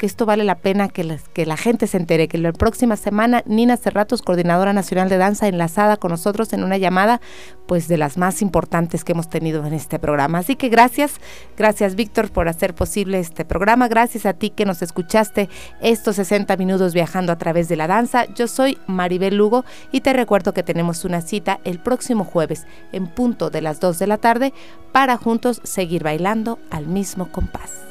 que esto vale la pena que, la gente se entere, que la próxima semana Nina Cerratos, coordinadora nacional de danza, enlazada con nosotros en una llamada pues de las más importantes que hemos tenido en este programa. Así que gracias, gracias Víctor por hacer posible este programa, gracias a ti que nos escuchaste estos 60 minutos viajando a través de la danza. Yo soy Maribel Lugo y te recuerdo que tenemos una cita el próximo jueves en punto de las 2 de la tarde para juntos seguir bailando al mismo compás.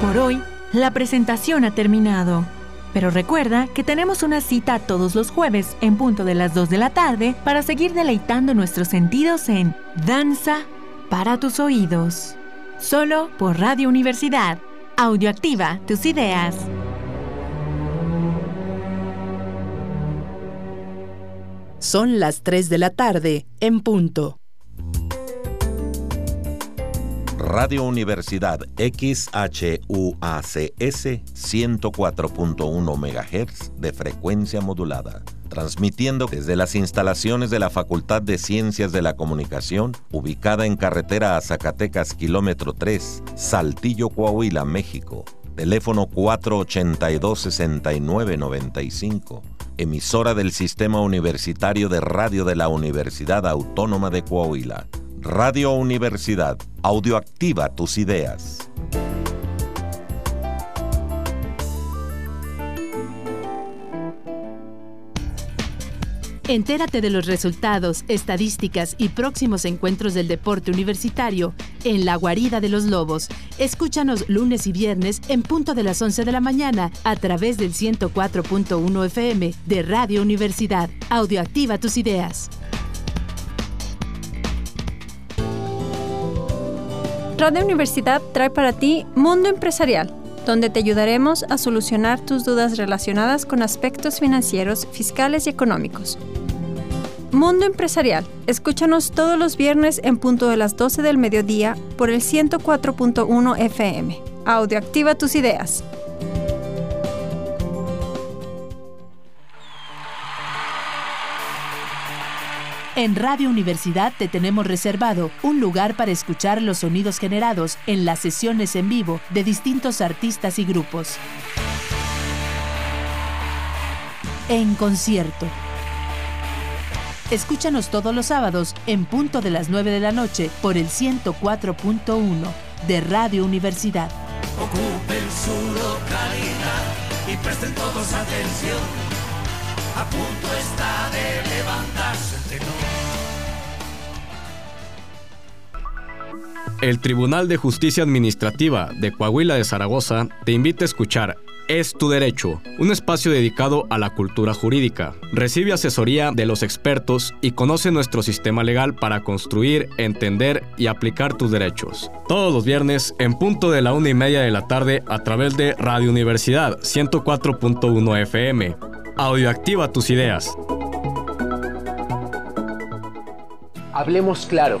Por hoy, la presentación ha terminado. Pero recuerda que tenemos una cita todos los jueves en punto de las 2 de la tarde para seguir deleitando nuestros sentidos en Danza para tus oídos. Solo por Radio Universidad. Audioactiva tus ideas. Son las 3 de la tarde en punto. Radio Universidad XHUACS 104.1 MHz de frecuencia modulada, transmitiendo desde las instalaciones de la Facultad de Ciencias de la Comunicación, ubicada en carretera a Zacatecas, kilómetro 3, Saltillo, Coahuila, México. Teléfono 482-6995. Emisora del Sistema Universitario de Radio de la Universidad Autónoma de Coahuila. Radio Universidad, audioactiva tus ideas. Entérate de los resultados, estadísticas y próximos encuentros del deporte universitario en La Guarida de los Lobos. Escúchanos lunes y viernes en punto de las 11 de la mañana a través del 104.1 FM de Radio Universidad. Audioactiva tus ideas. Radio Universidad trae para ti Mundo Empresarial, donde te ayudaremos a solucionar tus dudas relacionadas con aspectos financieros, fiscales y económicos. Mundo Empresarial. Escúchanos todos los viernes en punto de las 12 del mediodía por el 104.1 FM. Audio activa tus ideas. En Radio Universidad te tenemos reservado un lugar para escuchar los sonidos generados en las sesiones en vivo de distintos artistas y grupos. En concierto. Escúchanos todos los sábados en punto de las 9 de la noche por el 104.1 de Radio Universidad. Ocupen su localidad y presten todos atención. A punto está de levantarse El Tribunal de Justicia Administrativa de Coahuila de Zaragoza te invita a escuchar Es tu derecho, un espacio dedicado a la cultura jurídica. Recibe asesoría de los expertos y conoce nuestro sistema legal para construir, entender y aplicar tus derechos. Todos los viernes en punto de la una y media de la tarde a través de Radio Universidad 104.1 FM. Audioactiva tus ideas. Hablemos claro.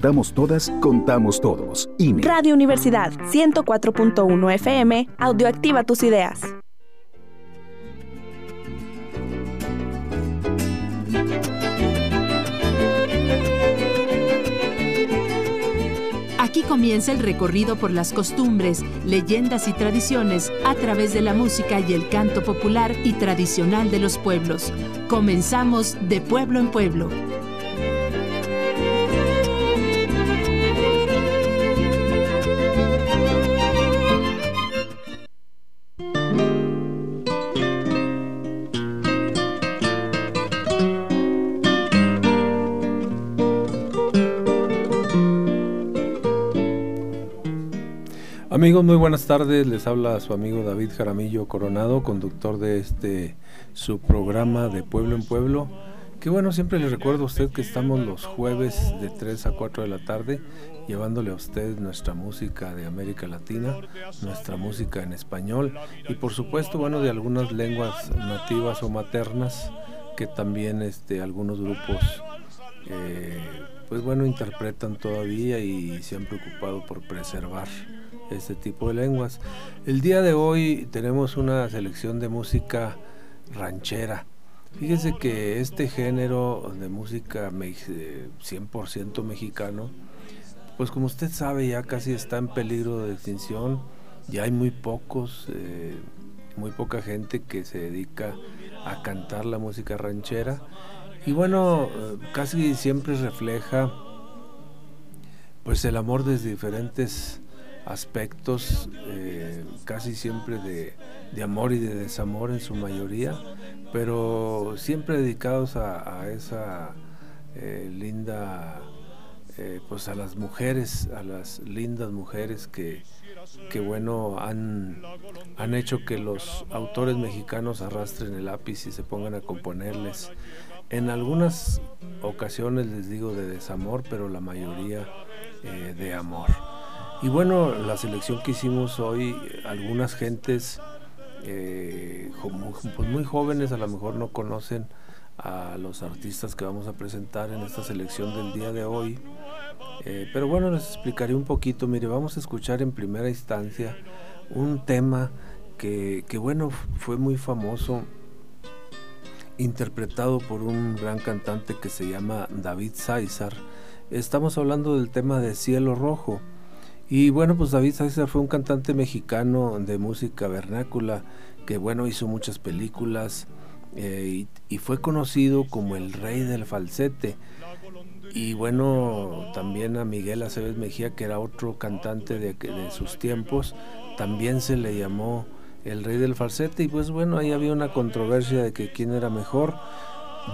Contamos todas, contamos todos. INE. Radio Universidad 104.1 FM, audioactiva tus ideas. Aquí comienza el recorrido por las costumbres, leyendas y tradiciones a través de la música y el canto popular y tradicional de los pueblos. Comenzamos de pueblo en pueblo. Amigos, muy buenas tardes. Les habla su amigo David Jaramillo Coronado, conductor de este su programa de Pueblo en Pueblo. Que bueno, siempre le recuerdo a usted que estamos los jueves de 3 a 4 de la tarde llevándole a usted nuestra música de América Latina, nuestra música en español y por supuesto, bueno, de algunas lenguas nativas o maternas que también este, algunos grupos eh, pues bueno, interpretan todavía y se han preocupado por preservar este tipo de lenguas. El día de hoy tenemos una selección de música ranchera. Fíjese que este género de música 100% mexicano, pues como usted sabe ya casi está en peligro de extinción, ya hay muy pocos, eh, muy poca gente que se dedica a cantar la música ranchera y bueno, eh, casi siempre refleja pues el amor desde diferentes aspectos eh, casi siempre de, amor y de desamor en su mayoría, pero siempre dedicados a, esa eh, linda, eh, pues a las mujeres, a las lindas mujeres que, que bueno, han, han hecho que los autores mexicanos arrastren el lápiz y se pongan a componerles. En algunas ocasiones les digo de desamor, pero la mayoría de amor. Y bueno, la selección que hicimos hoy, algunas gentes eh, pues muy jóvenes a lo mejor no conocen a los artistas que vamos a presentar en esta selección del día de hoy. Eh, pero bueno, les explicaré un poquito. Mire, vamos a escuchar en primera instancia un tema que, que bueno, fue muy famoso, interpretado por un gran cantante que se llama David César. Estamos hablando del tema de Cielo Rojo. Y bueno, pues David César fue un cantante mexicano de música vernácula que bueno, hizo muchas películas eh, y, fue conocido como el rey del falsete. Y bueno, también a Miguel Aceves Mejía, que era otro cantante de, de sus tiempos, también se le llamó el rey del falsete. Y pues bueno, ahí había una controversia de que quién era mejor.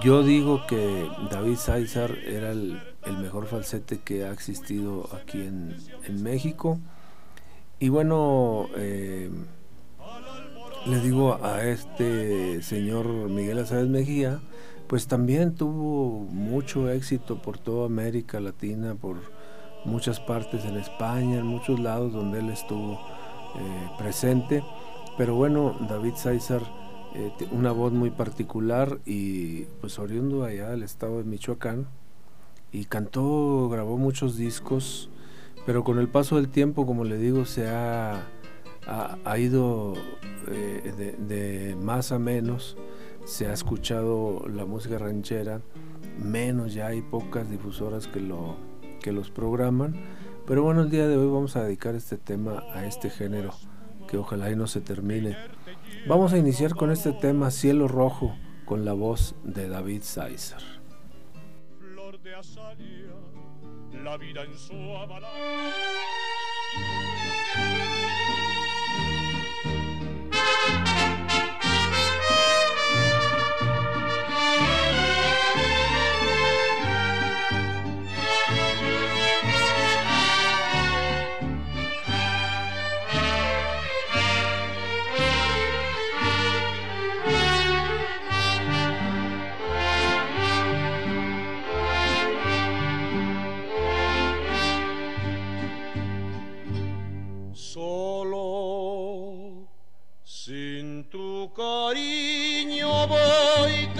Yo digo que David César era el, mejor falsete que ha existido aquí en, México. Y bueno, eh, le digo a este señor Miguel Azáez Mejía, pues también tuvo mucho éxito por toda América Latina, por muchas partes en España, en muchos lados donde él estuvo eh, presente. Pero bueno, David César eh, una voz muy particular y pues oriundo allá del estado de Michoacán y cantó, grabó muchos discos, pero con el paso del tiempo, como le digo, se ha, ha, ido eh, de, más a menos, se ha escuchado la música ranchera, menos ya hay pocas difusoras que, lo, que los programan, pero bueno, el día de hoy vamos a dedicar este tema a este género, que ojalá y no se termine. Vamos a iniciar con este tema Cielo Rojo con la voz de David César. La vida en su cariño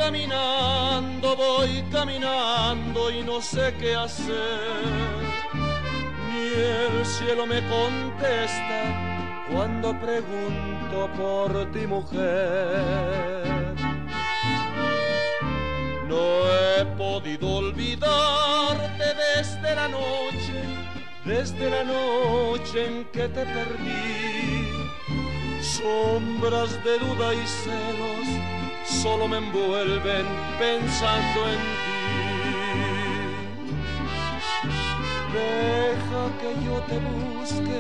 caminando, voy caminando y no sé qué hacer. Ni el cielo me contesta cuando pregunto por ti mujer. No he podido olvidarte desde la noche, desde la noche en que te perdí Sombras de duda y celos solo me envuelven pensando en ti. Deja que yo te busque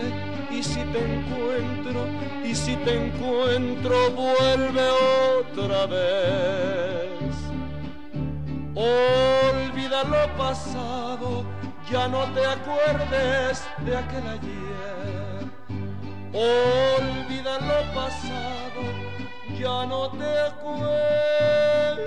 y si te encuentro, y si te encuentro, vuelve otra vez. Olvida lo pasado, ya no te acuerdes de aquel ayer Olvida lo pasado, ya no te acuerdes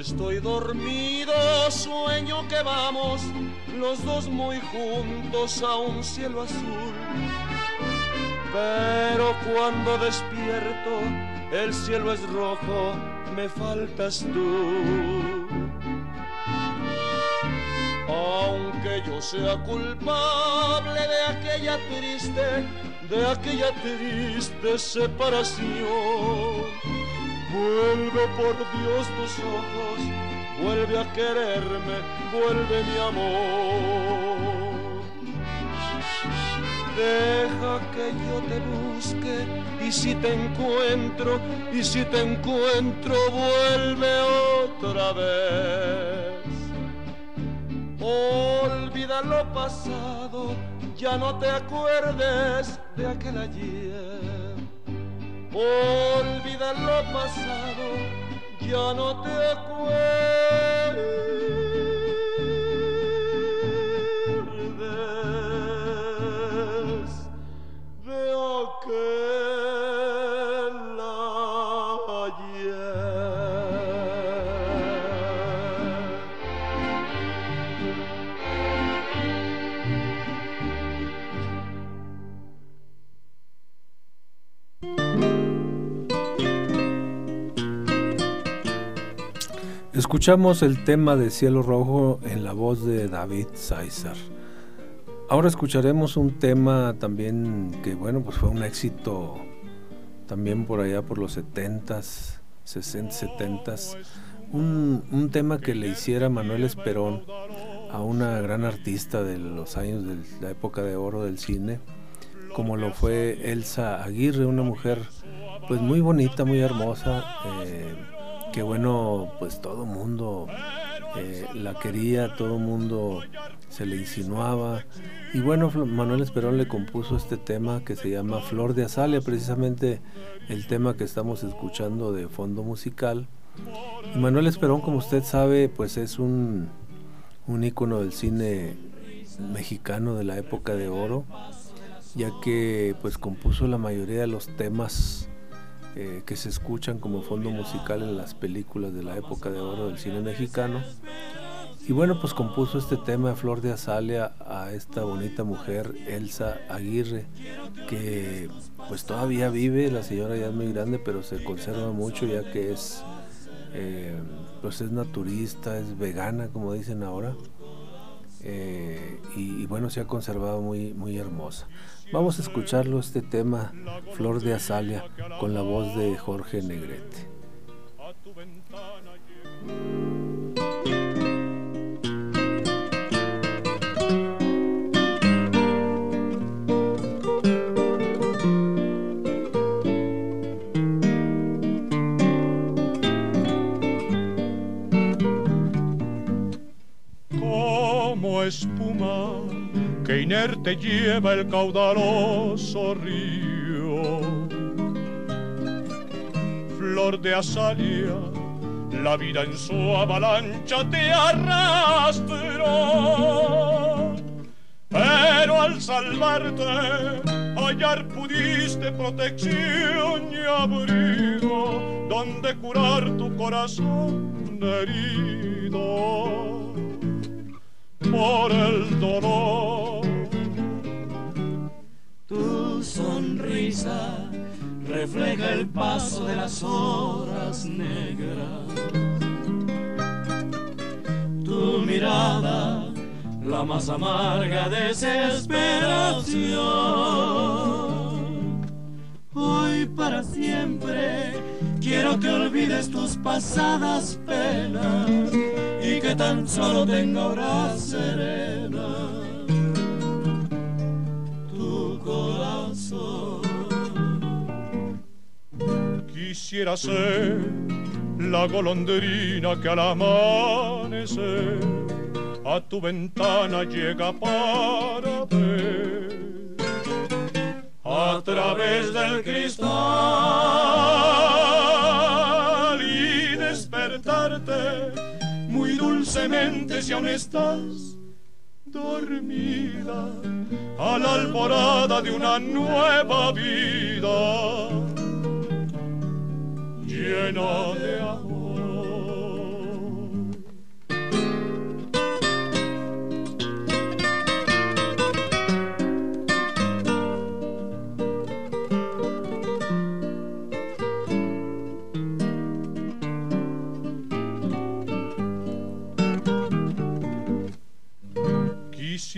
estoy dormido, sueño que vamos los dos muy juntos a un cielo azul. Pero cuando despierto, el cielo es rojo, me faltas tú. Aunque yo sea culpable de aquella triste, de aquella triste separación. Vuelve por Dios tus ojos, vuelve a quererme, vuelve mi amor. Deja que yo te busque y si te encuentro, y si te encuentro, vuelve otra vez. Olvida lo pasado, ya no te acuerdes de aquel ayer. Olvida lo pasado, ya no te acuerdes de aquel Escuchamos el tema de Cielo Rojo en la voz de David César. Ahora escucharemos un tema también que, bueno, pues fue un éxito también por allá por los 70s, 60, 70s. Un, un tema que le hiciera Manuel Esperón a una gran artista de los años de la época de oro del cine, como lo fue Elsa Aguirre, una mujer pues muy bonita, muy hermosa, eh, que bueno, pues todo mundo eh, la quería, todo mundo se le insinuaba. Y bueno, Manuel Esperón le compuso este tema que se llama Flor de Azalia, precisamente el tema que estamos escuchando de fondo musical. Manuel Esperón, como usted sabe, pues es un, un ícono del cine mexicano de la época de oro, ya que pues compuso la mayoría de los temas eh, que se escuchan como fondo musical en las películas de la época de oro del cine mexicano. Y bueno, pues compuso este tema de Flor de Azalia a esta bonita mujer, Elsa Aguirre, que pues todavía vive, la señora ya es muy grande, pero se conserva mucho ya que es, eh, pues es naturista, es vegana, como dicen ahora. Eh, y, y bueno, se ha conservado muy, muy hermosa. Vamos a escucharlo, este tema, Flor de Azalia, con la voz de Jorge Negrete. como espuma que inerte lleva el caudaloso río. Flor de azalia, la vida en su avalancha te arrastró. Pero al salvarte, hallar pudiste protección y abrigo, donde curar tu corazón herido por el dolor. Tu sonrisa refleja el paso de las horas negras. Tu mirada, la más amarga desesperación. Hoy para siempre Quiero que olvides tus pasadas penas y que tan solo tenga hora serena. Tu corazón. Quisiera ser la golondrina que al amanecer a tu ventana llega para ver. A través del cristal dulcemente si aún estás dormida a la alborada de una nueva vida llena de amor.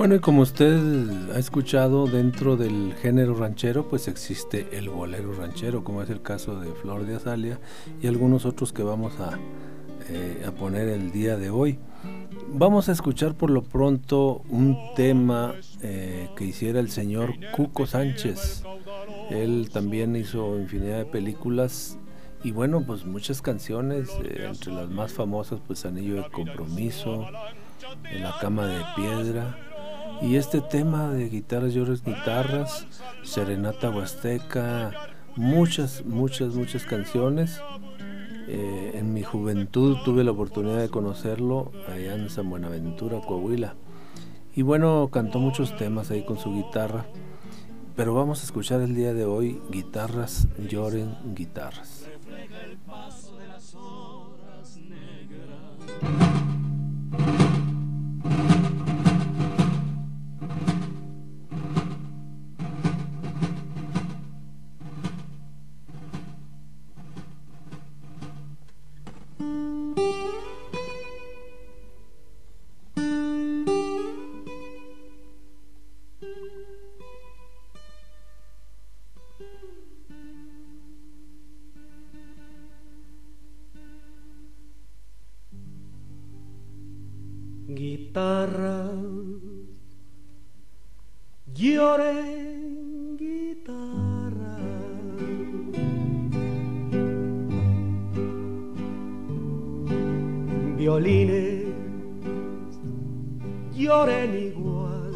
Bueno, y como usted ha escuchado, dentro del género ranchero, pues existe el bolero ranchero, como es el caso de Flor de Azalia y algunos otros que vamos a, eh, a poner el día de hoy. Vamos a escuchar por lo pronto un tema eh, que hiciera el señor Cuco Sánchez. Él también hizo infinidad de películas y bueno, pues muchas canciones, eh, entre las más famosas, pues Anillo de Compromiso, En la Cama de Piedra, y este tema de guitarras, llores, guitarras, Serenata Huasteca, muchas, muchas, muchas canciones. Eh, en mi juventud tuve la oportunidad de conocerlo allá en San Buenaventura, Coahuila. Y bueno, cantó muchos temas ahí con su guitarra. Pero vamos a escuchar el día de hoy Guitarras lloren guitarras. Lloren guitarra. Violines lloren igual.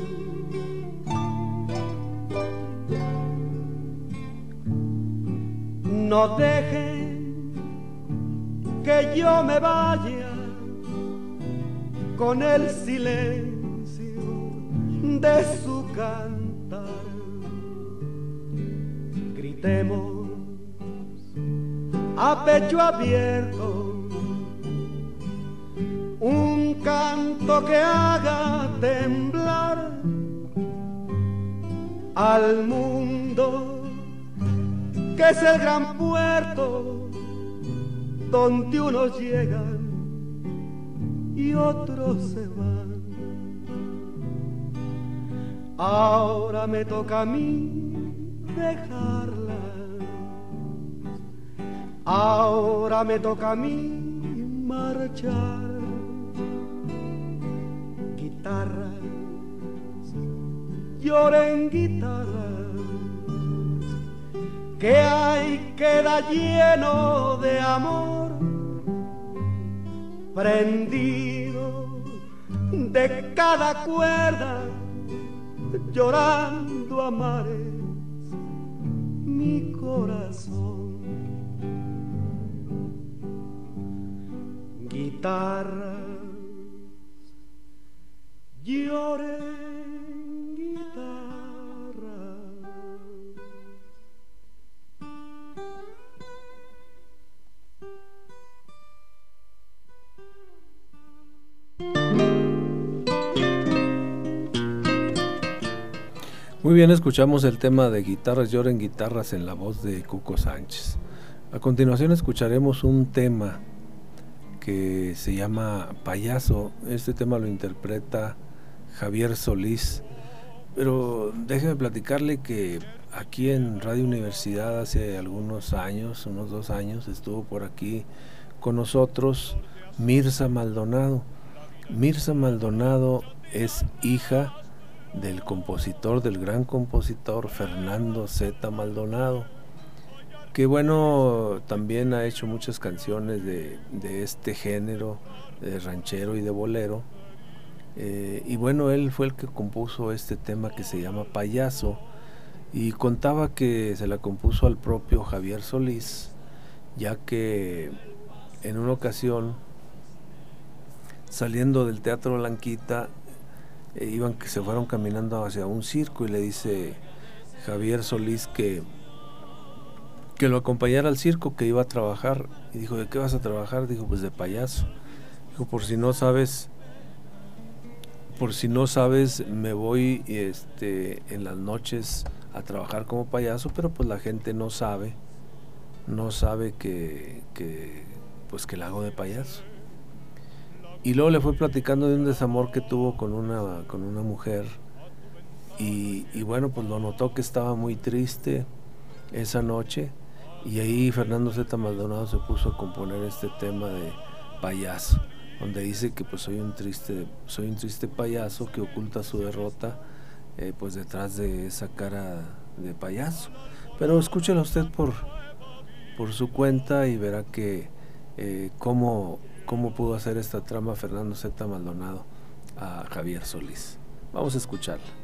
No dejen que yo me vaya con el silencio de su cantar. A pecho abierto un canto que haga temblar al mundo, que es el gran puerto donde unos llegan y otros se van. Ahora me toca a mí dejarla. Ahora me toca a mí marchar. Guitarras, lloren guitarras, que hay queda lleno de amor prendido de cada cuerda llorando a mares mi corazón. Guitarra, lloren guitarra. Muy bien, escuchamos el tema de guitarras, lloren guitarras en la voz de Cuco Sánchez. A continuación escucharemos un tema que se llama Payaso. Este tema lo interpreta Javier Solís. Pero déjeme platicarle que aquí en Radio Universidad hace algunos años, unos dos años, estuvo por aquí con nosotros Mirza Maldonado. Mirza Maldonado es hija del compositor, del gran compositor Fernando Z. Maldonado, que bueno, también ha hecho muchas canciones de, este género, de ranchero y de bolero. Eh, y bueno, él fue el que compuso este tema que se llama Payaso y contaba que se la compuso al propio Javier Solís, ya que en una ocasión, saliendo del Teatro Blanquita, eh, iban que se fueron caminando hacia un circo y le dice Javier Solís que que lo acompañara al circo que iba a trabajar y dijo de qué vas a trabajar dijo pues de payaso dijo por si no sabes por si no sabes me voy este en las noches a trabajar como payaso pero pues la gente no sabe no sabe que, pues que la hago de payaso y luego le fue platicando de un desamor que tuvo con una, con una mujer. Y, bueno, pues lo notó que estaba muy triste esa noche. Y ahí Fernando Z. Maldonado se puso a componer este tema de payaso, donde dice que pues soy un triste, soy un triste payaso que oculta su derrota eh, pues detrás de esa cara de payaso. Pero escúchelo usted por, por su cuenta y verá que eh, cómo cómo pudo hacer esta trama Fernando Z. Maldonado a Javier Solís. Vamos a escucharla.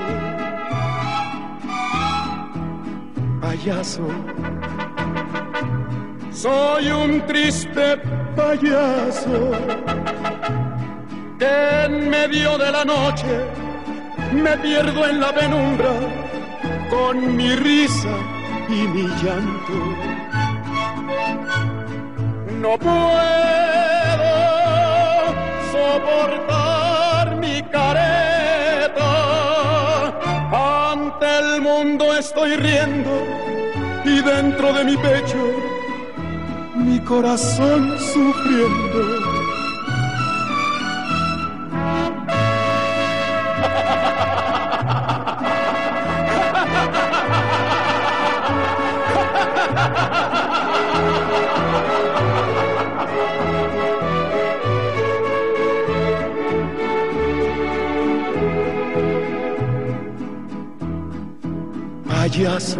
Soy un triste payaso que en medio de la noche me pierdo en la penumbra con mi risa y mi llanto. No puedo soportar mi careta. Ante el mundo estoy riendo y dentro de mi pecho mi corazón sufriendo. Payaso,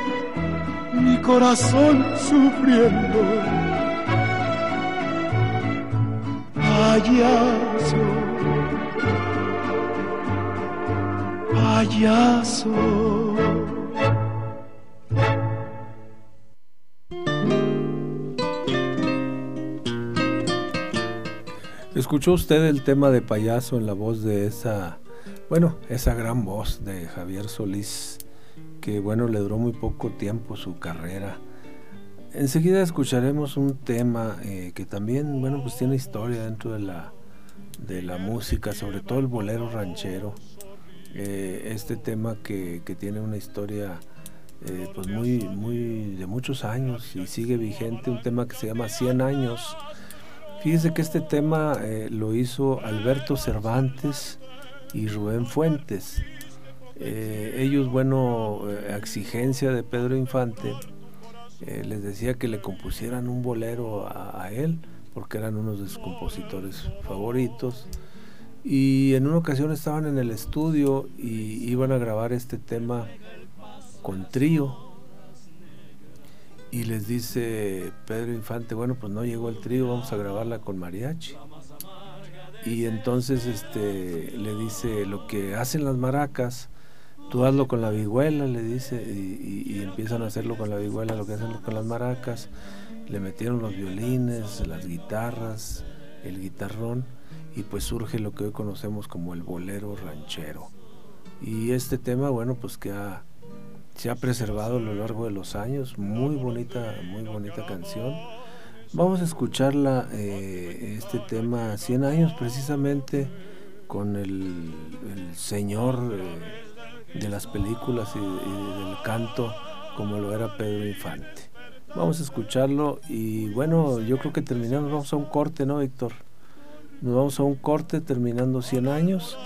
corazón sufriendo. Payaso, payaso. ¿Escuchó usted el tema de payaso en la voz de esa, bueno, esa gran voz de Javier Solís, que bueno, le duró muy poco tiempo su carrera? Enseguida escucharemos un tema eh, que también, bueno, pues tiene historia dentro de la, de la música, sobre todo el bolero ranchero. Eh, este tema que, que, tiene una historia eh, pues muy, muy de muchos años y sigue vigente, un tema que se llama 100 años. Fíjese que este tema lo hizo Alberto Cervantes y Rubén Fuentes. Ellos, bueno, a exigencia de Pedro Infante, eh, les decía que le compusieran un bolero a, a, él, porque eran unos de sus compositores favoritos. Y en una ocasión estaban en el estudio y iban a grabar este tema con trío. Y les dice Pedro Infante, bueno, pues no llegó el trío, vamos a grabarla con mariachi. Y entonces este, le dice, lo que hacen las maracas, tú hazlo con la vihuela, le dice, y, empiezan a hacerlo con la vihuela, lo que hacen con las maracas, le metieron los violines, las guitarras, el guitarrón, y pues surge lo que hoy conocemos como el bolero ranchero. Y este tema, bueno, pues que se ha preservado a lo largo de los años, muy bonita, muy bonita canción. Vamos a escucharla, eh, este tema, 100 años precisamente, con el, el señor... Eh, de las películas y, del canto como lo era Pedro Infante. Vamos a escucharlo y bueno, yo creo que terminamos, vamos a un corte, ¿no, Víctor? Nos vamos a un corte terminando 100 años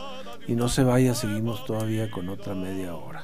y no se vaya, seguimos todavía con otra media hora.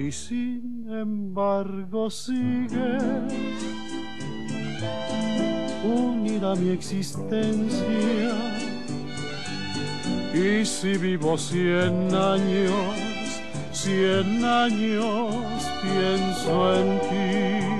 Y sin embargo sigues unida a mi existencia. Y si vivo cien años, cien años pienso en ti.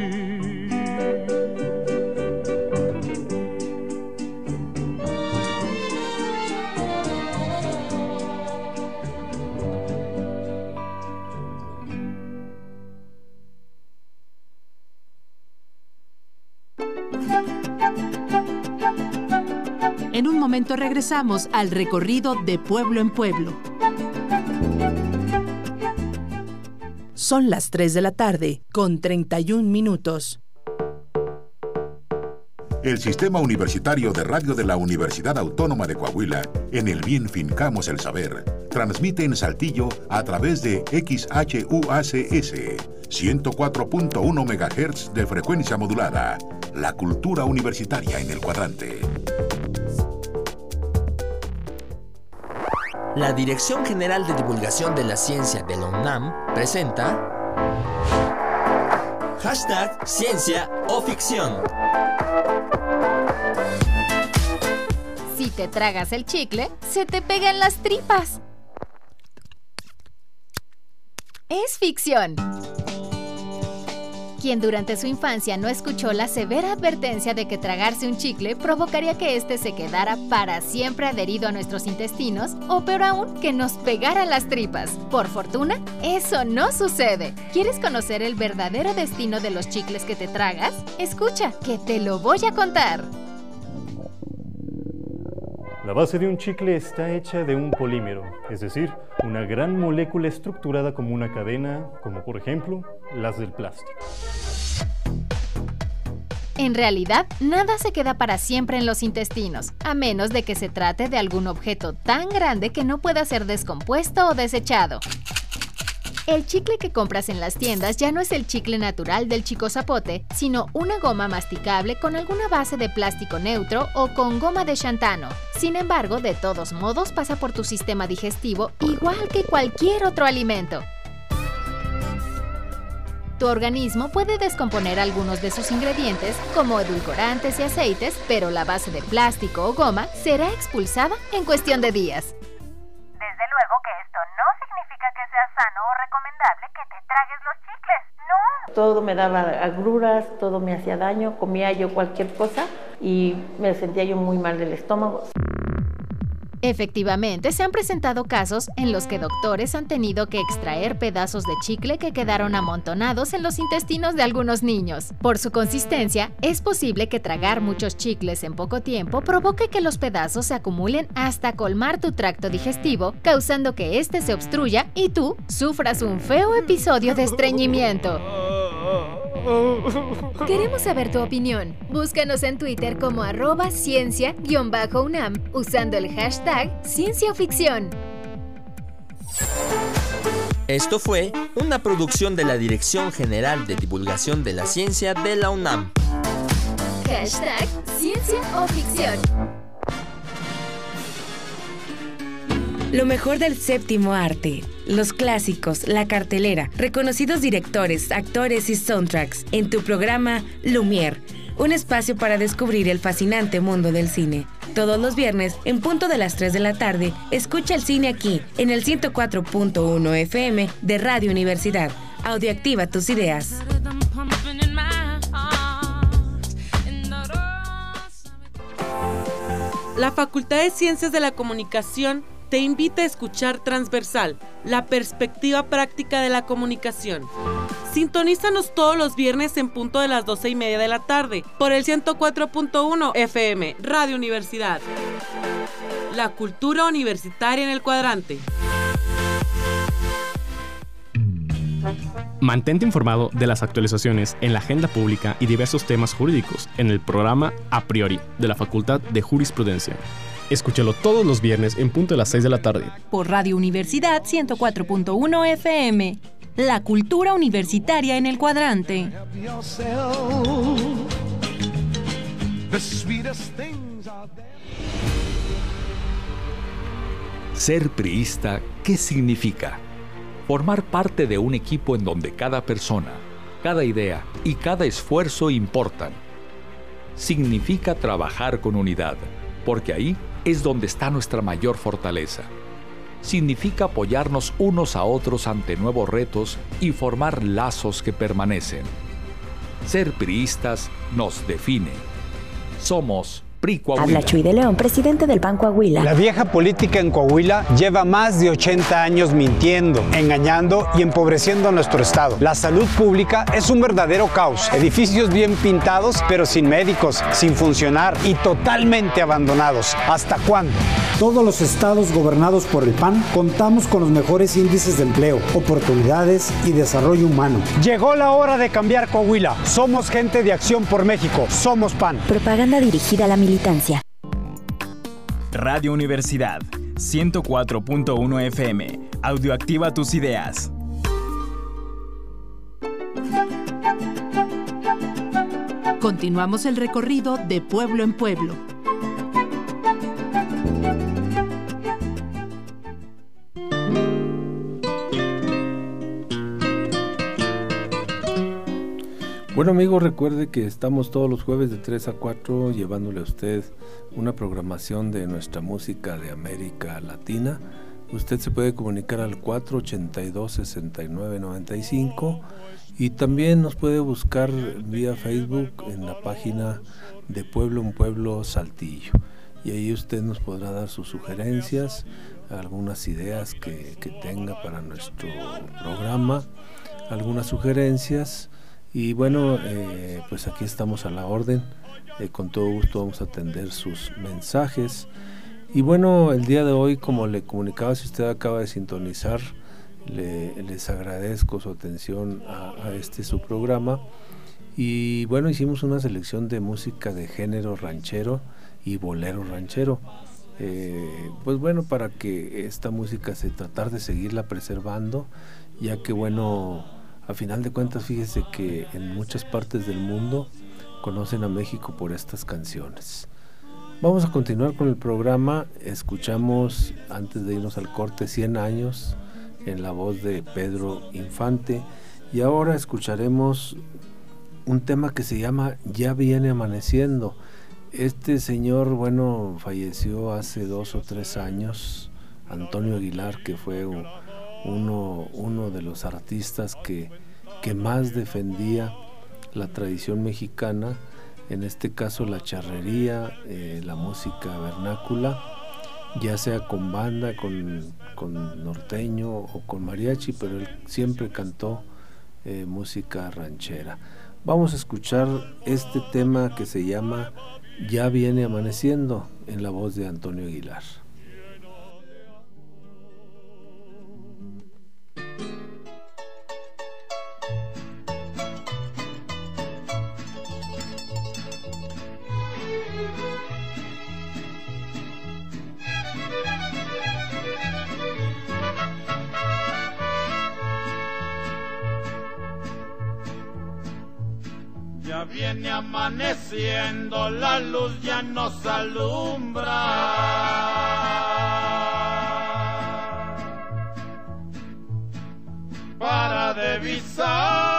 Momento regresamos al recorrido de pueblo en pueblo. Son las 3 de la tarde, con 31 minutos. El Sistema Universitario de Radio de la Universidad Autónoma de Coahuila, en el bien fincamos el saber, transmite en Saltillo a través de XHUACS 104.1 MHz de frecuencia modulada. La cultura universitaria en el cuadrante. La Dirección General de Divulgación de la Ciencia de la UNAM presenta Hashtag Ciencia o Ficción. Si te tragas el chicle, se te pega en las tripas. Es ficción. Quien durante su infancia no escuchó la severa advertencia de que tragarse un chicle provocaría que éste se quedara para siempre adherido a nuestros intestinos o peor aún, que nos pegara las tripas. Por fortuna, eso no sucede. ¿Quieres conocer el verdadero destino de los chicles que te tragas? Escucha, que te lo voy a contar. La base de un chicle está hecha de un polímero, es decir, una gran molécula estructurada como una cadena, como por ejemplo las del plástico. En realidad, nada se queda para siempre en los intestinos, a menos de que se trate de algún objeto tan grande que no pueda ser descompuesto o desechado. El chicle que compras en las tiendas ya no es el chicle natural del chico zapote, sino una goma masticable con alguna base de plástico neutro o con goma de xantano. Sin embargo, de todos modos pasa por tu sistema digestivo igual que cualquier otro alimento. Tu organismo puede descomponer algunos de sus ingredientes, como edulcorantes y aceites, pero la base de plástico o goma será expulsada en cuestión de días. Desde luego que esto no significa que sea sano o recomendable que te tragues los chicles, no. Todo me daba agruras, todo me hacía daño, comía yo cualquier cosa y me sentía yo muy mal del estómago. Efectivamente, se han presentado casos en los que doctores han tenido que extraer pedazos de chicle que quedaron amontonados en los intestinos de algunos niños. Por su consistencia, es posible que tragar muchos chicles en poco tiempo provoque que los pedazos se acumulen hasta colmar tu tracto digestivo, causando que éste se obstruya y tú sufras un feo episodio de estreñimiento. Queremos saber tu opinión. Búscanos en Twitter como arroba ciencia-unam usando el hashtag ciencia ficción. Esto fue una producción de la Dirección General de Divulgación de la Ciencia de la UNAM. Hashtag ciencia o ficción. Lo mejor del séptimo arte. Los clásicos, la cartelera, reconocidos directores, actores y soundtracks en tu programa Lumière, un espacio para descubrir el fascinante mundo del cine. Todos los viernes, en punto de las 3 de la tarde, escucha el cine aquí, en el 104.1 FM de Radio Universidad. Audioactiva tus ideas. La Facultad de Ciencias de la Comunicación te invita a escuchar Transversal, la perspectiva práctica de la comunicación. Sintonízanos todos los viernes en punto de las 12 y media de la tarde por el 104.1 FM, Radio Universidad. La cultura universitaria en el cuadrante. Mantente informado de las actualizaciones en la agenda pública y diversos temas jurídicos en el programa A Priori de la Facultad de Jurisprudencia. Escúchalo todos los viernes en punto de las 6 de la tarde. Por Radio Universidad 104.1 FM. La cultura universitaria en el cuadrante. Ser priista, ¿qué significa? Formar parte de un equipo en donde cada persona, cada idea y cada esfuerzo importan. Significa trabajar con unidad, porque ahí es donde está nuestra mayor fortaleza. Significa apoyarnos unos a otros ante nuevos retos y formar lazos que permanecen. Ser priistas nos define. Somos Habla Chuy de León, presidente del Banco Coahuila. La vieja política en Coahuila lleva más de 80 años mintiendo, engañando y empobreciendo a nuestro estado. La salud pública es un verdadero caos. Edificios bien pintados, pero sin médicos, sin funcionar y totalmente abandonados. ¿Hasta cuándo? Todos los estados gobernados por el PAN contamos con los mejores índices de empleo, oportunidades y desarrollo humano. Llegó la hora de cambiar Coahuila. Somos gente de acción por México. Somos PAN. Propaganda dirigida a la militancia. Radio Universidad 104.1 FM. Audioactiva tus ideas. Continuamos el recorrido de pueblo en pueblo. Bueno amigos, recuerde que estamos todos los jueves de 3 a 4 llevándole a usted una programación de nuestra música de América Latina. Usted se puede comunicar al 482-6995 y también nos puede buscar vía Facebook en la página de Pueblo en Pueblo Saltillo. Y ahí usted nos podrá dar sus sugerencias, algunas ideas que, que tenga para nuestro programa, algunas sugerencias y bueno, eh, pues aquí estamos a la orden. Eh, con todo gusto vamos a atender sus mensajes. Y bueno, el día de hoy, como le comunicaba, si usted acaba de sintonizar, les agradezco su atención a, este su programa. Y bueno, hicimos una selección de música de género ranchero y bolero ranchero. Eh, pues bueno, para que esta música se tratar de seguirla preservando, ya que bueno, a final de cuentas, fíjese que en muchas partes del mundo conocen a México por estas canciones. Vamos a continuar con el programa. Escuchamos, antes de irnos al corte, 100 años en la voz de Pedro Infante. Y ahora escucharemos un tema que se llama Ya viene amaneciendo. Este señor, bueno, falleció hace dos o tres años, Antonio Aguilar, que fue un, uno, uno de los artistas que, que más defendía la tradición mexicana, en este caso la charrería, eh, la música vernácula, ya sea con banda, con, con, norteño o con mariachi, pero él siempre cantó eh, música ranchera. Vamos a escuchar este tema que se llama Ya viene amaneciendo en la voz de Antonio Aguilar. Viene amaneciendo, la luz ya nos alumbra. Para divisar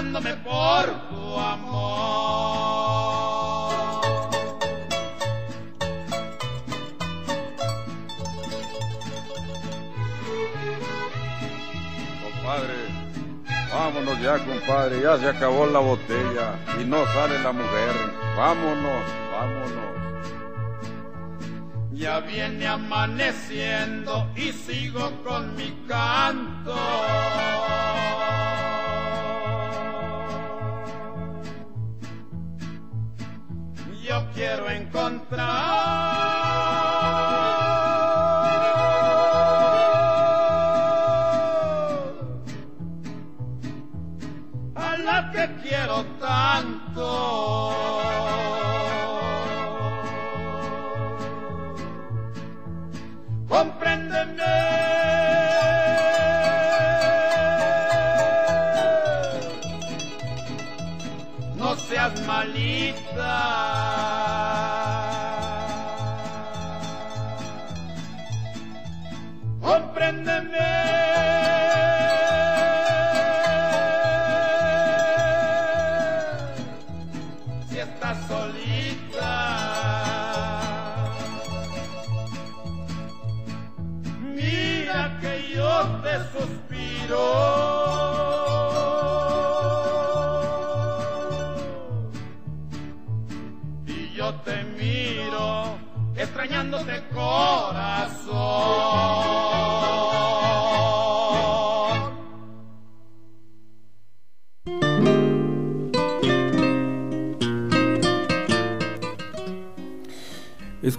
por tu amor. Compadre, vámonos ya, compadre, ya se acabó la botella y no sale la mujer. Vámonos, vámonos. Ya viene amaneciendo y sigo con mi canto. Encontrar a la que quiero tanto.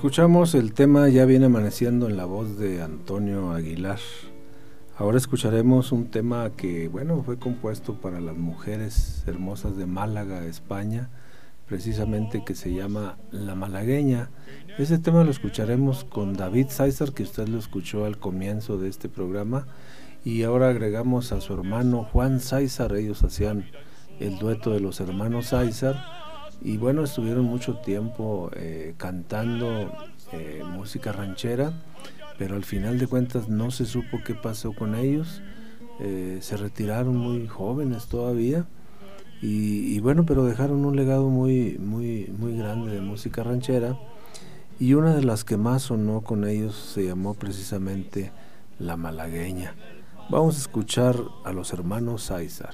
Escuchamos el tema Ya viene amaneciendo en la voz de Antonio Aguilar. Ahora escucharemos un tema que, bueno, fue compuesto para las mujeres hermosas de Málaga, España, precisamente que se llama La Malagueña. Ese tema lo escucharemos con David César, que usted lo escuchó al comienzo de este programa, y ahora agregamos a su hermano Juan César, ellos hacían el dueto de los hermanos César, y bueno, estuvieron mucho tiempo eh, cantando eh, música ranchera, pero al final de cuentas no se supo qué pasó con ellos, eh, se retiraron muy jóvenes todavía, y, bueno, pero dejaron un legado muy, muy, muy grande de música ranchera, y una de las que más sonó con ellos se llamó precisamente La Malagueña. Vamos a escuchar a los hermanos César.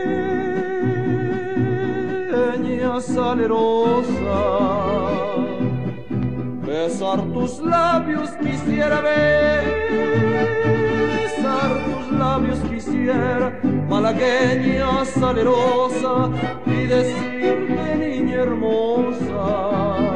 salerosa, besar tus labios quisiera besar tus labios quisiera, malagueña salerosa, y decirte niña hermosa,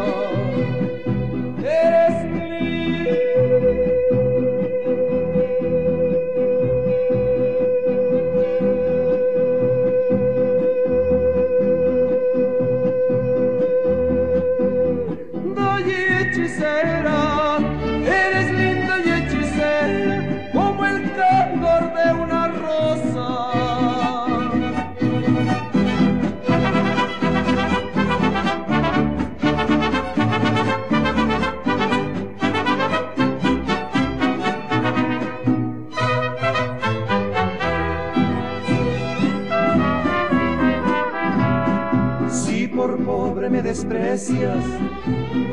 desprecias,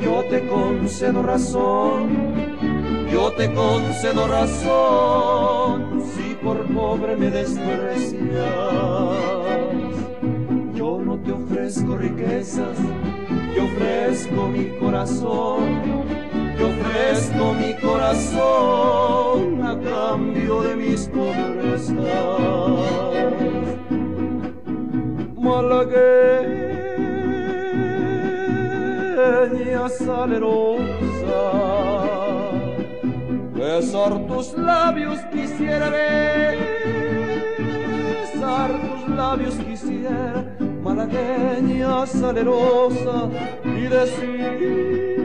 yo te concedo razón, yo te concedo razón, si por pobre me desprecias. Yo no te ofrezco riquezas, yo ofrezco mi corazón, yo ofrezco mi corazón a cambio de mis pobrezas. Malagueña salerosa, besar tus labios quisiera besar tus labios quisiera, malagueña salerosa, y decirte,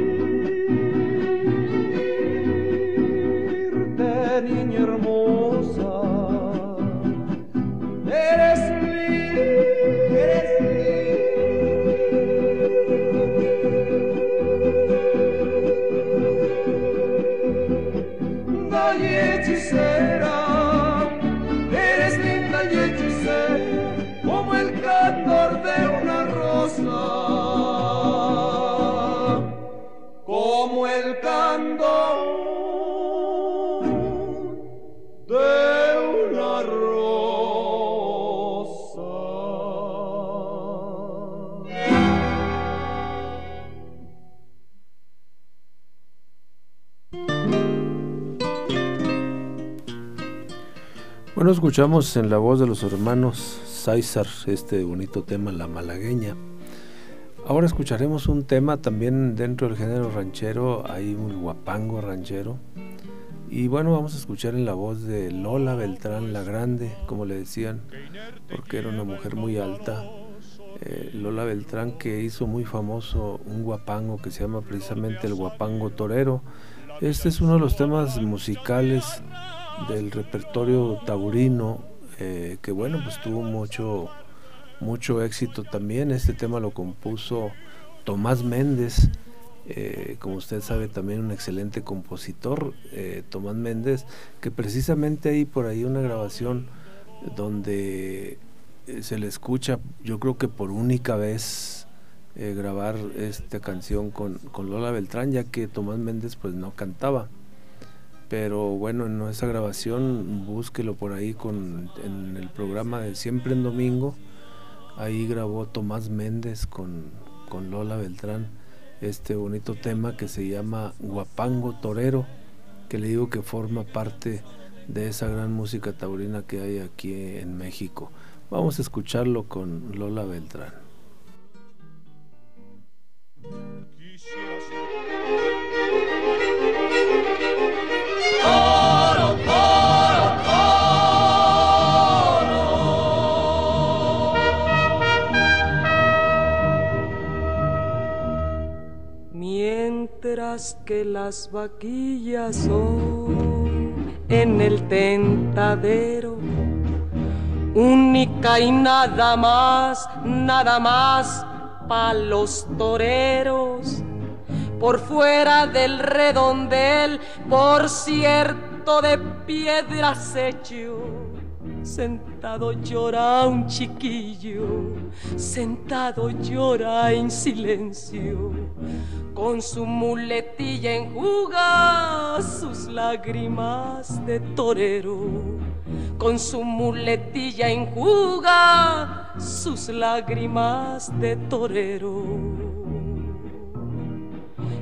Bueno, escuchamos en la voz de los hermanos César este bonito tema, La Malagueña. Ahora escucharemos un tema también dentro del género ranchero, hay un guapango ranchero. Y bueno, vamos a escuchar en la voz de Lola Beltrán la Grande, como le decían, porque era una mujer muy alta. Eh, Lola Beltrán que hizo muy famoso un guapango que se llama precisamente el guapango torero. Este es uno de los temas musicales del repertorio taurino eh, que bueno pues tuvo mucho mucho éxito también. Este tema lo compuso Tomás Méndez eh, como usted sabe también un excelente compositor eh, Tomás Méndez que precisamente hay por ahí una grabación donde se le escucha yo creo que por única vez grabar esta canción con, con Lola Beltrán ya que Tomás Méndez pues no cantaba pero bueno, en esa grabación búsquelo por ahí con, en el programa de Siempre en Domingo. Ahí grabó Tomás Méndez con, con Lola Beltrán este bonito tema que se llama Guapango Torero, que le digo que forma parte de esa gran música taurina que hay aquí en México. Vamos a escucharlo con Lola Beltrán. Toro, Que las vaquillas son en el tentadero, única y nada más, nada más pa' los toreros por fuera del redondel, por cierto de piedras hecho. Sentado llora un chiquillo, sentado llora en silencio, con su muletilla enjuga sus lágrimas de torero, con su muletilla enjuga sus lágrimas de torero.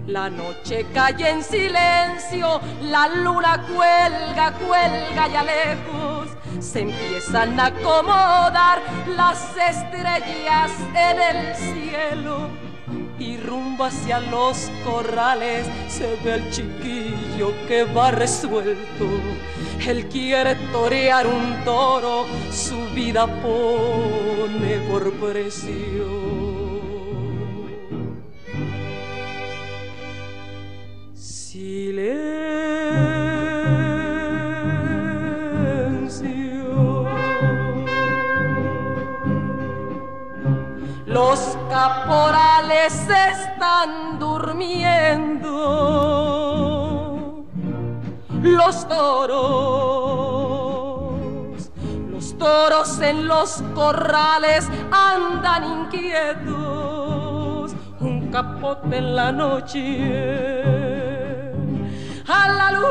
La noche cae en silencio, la luna cuelga, cuelga ya lejos. Se empiezan a acomodar las estrellas en el cielo. Y rumbo hacia los corrales se ve el chiquillo que va resuelto. Él quiere torear un toro, su vida pone por precio. Silencio. Los caporales están durmiendo. Los toros, los toros en los corrales andan inquietos. Un capote en la noche. A la luz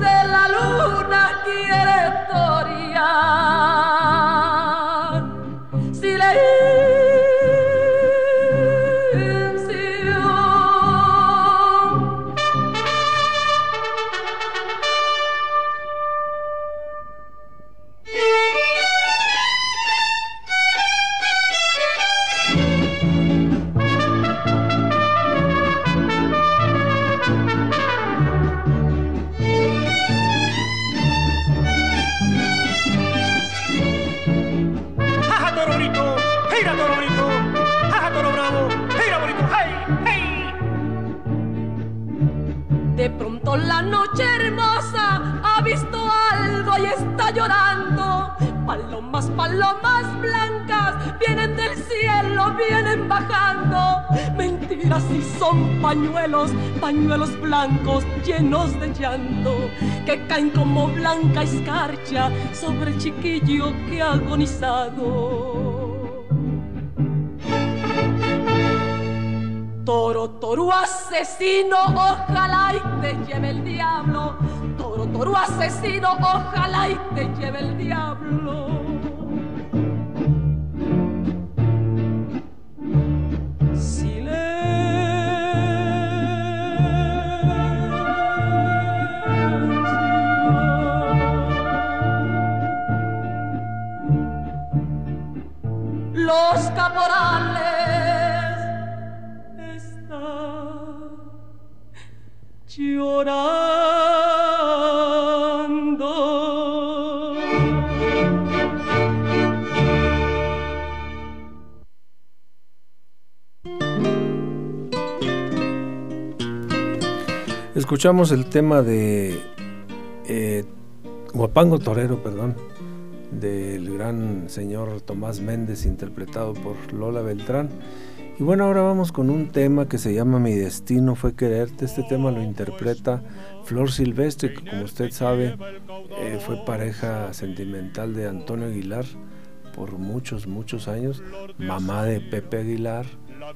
de la luna quiere torear. Pañuelos, blancos llenos de llanto que caen como blanca escarcha sobre el chiquillo que ha agonizado. Toro, toro asesino, ojalá y te lleve el diablo. Toro, toro asesino, ojalá y te lleve el diablo. Escuchamos el tema de eh, Guapango Torero, perdón, del gran señor Tomás Méndez, interpretado por Lola Beltrán. Y bueno, ahora vamos con un tema que se llama Mi destino fue quererte. Este tema lo interpreta Flor Silvestre, que como usted sabe eh, fue pareja sentimental de Antonio Aguilar por muchos, muchos años, mamá de Pepe Aguilar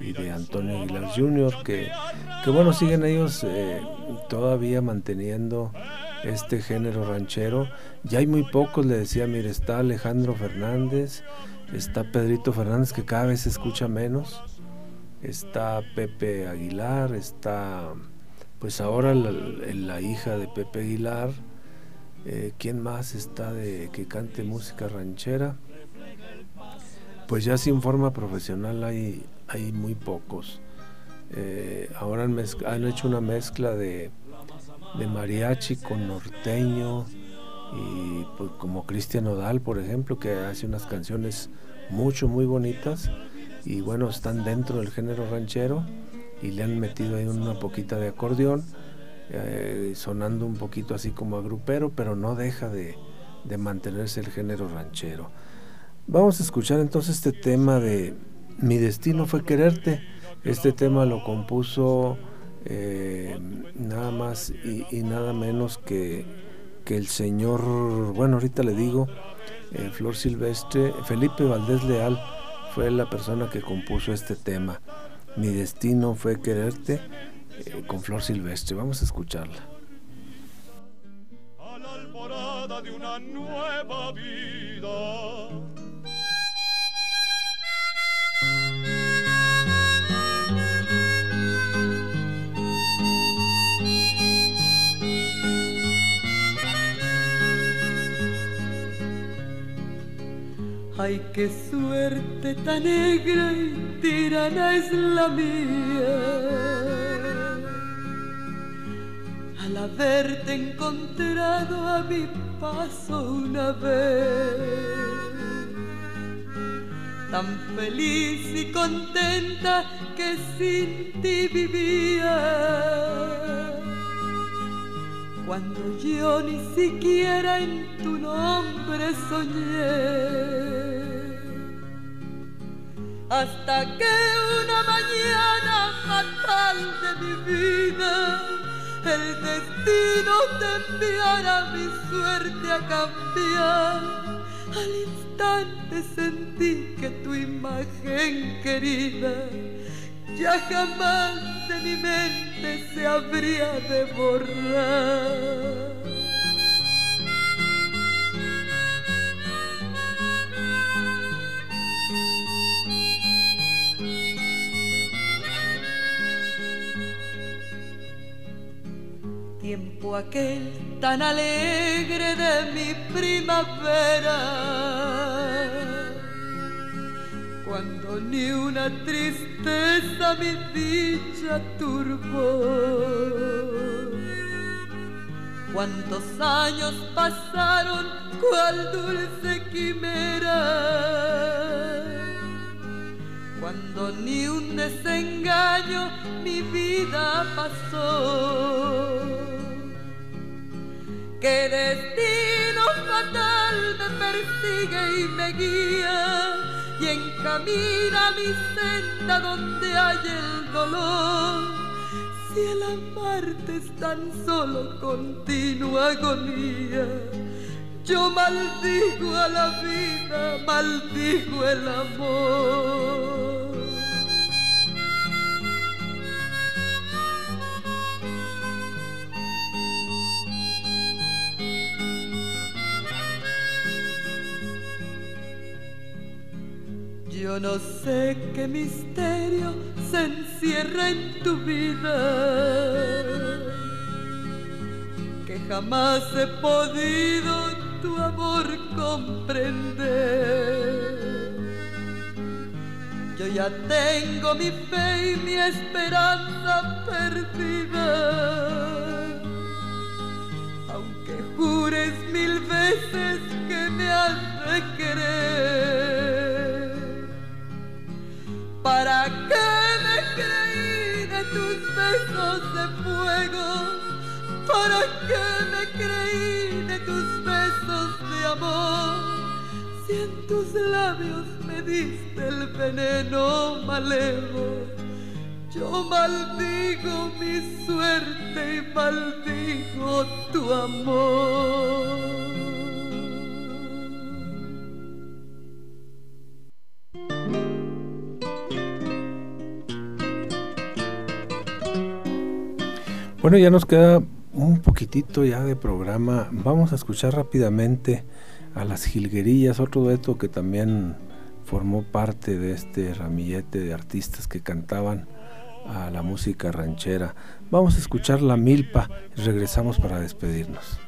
y de Antonio Aguilar Jr., que, que bueno, siguen ellos eh, todavía manteniendo este género ranchero. Ya hay muy pocos, le decía, mire, está Alejandro Fernández, está Pedrito Fernández, que cada vez se escucha menos, está Pepe Aguilar, está pues ahora la, la hija de Pepe Aguilar, eh, ¿quién más está de que cante música ranchera? Pues ya sin forma profesional hay, hay muy pocos. Eh, ahora han, hecho una mezcla de, mariachi con norteño y pues, como Cristian Odal, por ejemplo, que hace unas canciones mucho, muy bonitas y bueno, están dentro del género ranchero y le han metido ahí una poquita de acordeón, eh, sonando un poquito así como a grupero, pero no deja de, de mantenerse el género ranchero. Vamos a escuchar entonces este tema de Mi destino fue quererte. Este tema lo compuso eh, nada más y, nada menos que, que el señor, bueno, ahorita le digo, eh, Flor Silvestre, Felipe Valdés Leal fue la persona que compuso este tema. Mi destino fue quererte eh, con Flor Silvestre. Vamos a escucharla. alborada de una nueva vida. Ay, qué suerte tan negra y tirana es la mía. Al haberte encontrado a mi paso una vez, tan feliz y contenta que sin ti vivía cuando yo ni siquiera en tu nombre soñé. Hasta que una mañana fatal de mi vida, el destino te enviara mi suerte a cambiar. Al instante sentí que tu imagen querida ya jamás de mi mente se habría de borrar. Tiempo aquel tan alegre de mi primavera, cuando ni una tristeza mi dicha turbó. Cuántos años pasaron, cual dulce quimera, cuando ni un desengaño mi vida pasó que destino fatal me persigue y me guía y encamina mi senda donde hay el dolor. Si el amarte es tan solo continua agonía, yo maldigo a la vida, maldigo el amor. No sé qué misterio se encierra en tu vida, que jamás he podido tu amor comprender. Yo ya tengo mi fe y mi esperanza perdida, aunque jures mil veces que me has de querer. ¿Para qué me creí de tus besos de amor? Si en tus labios me diste el veneno malevo, yo maldigo mi suerte y maldigo tu amor. Bueno, ya nos queda un poquitito ya de programa. Vamos a escuchar rápidamente a las Jilguerillas, otro dueto que también formó parte de este ramillete de artistas que cantaban a la música ranchera. Vamos a escuchar La Milpa y regresamos para despedirnos.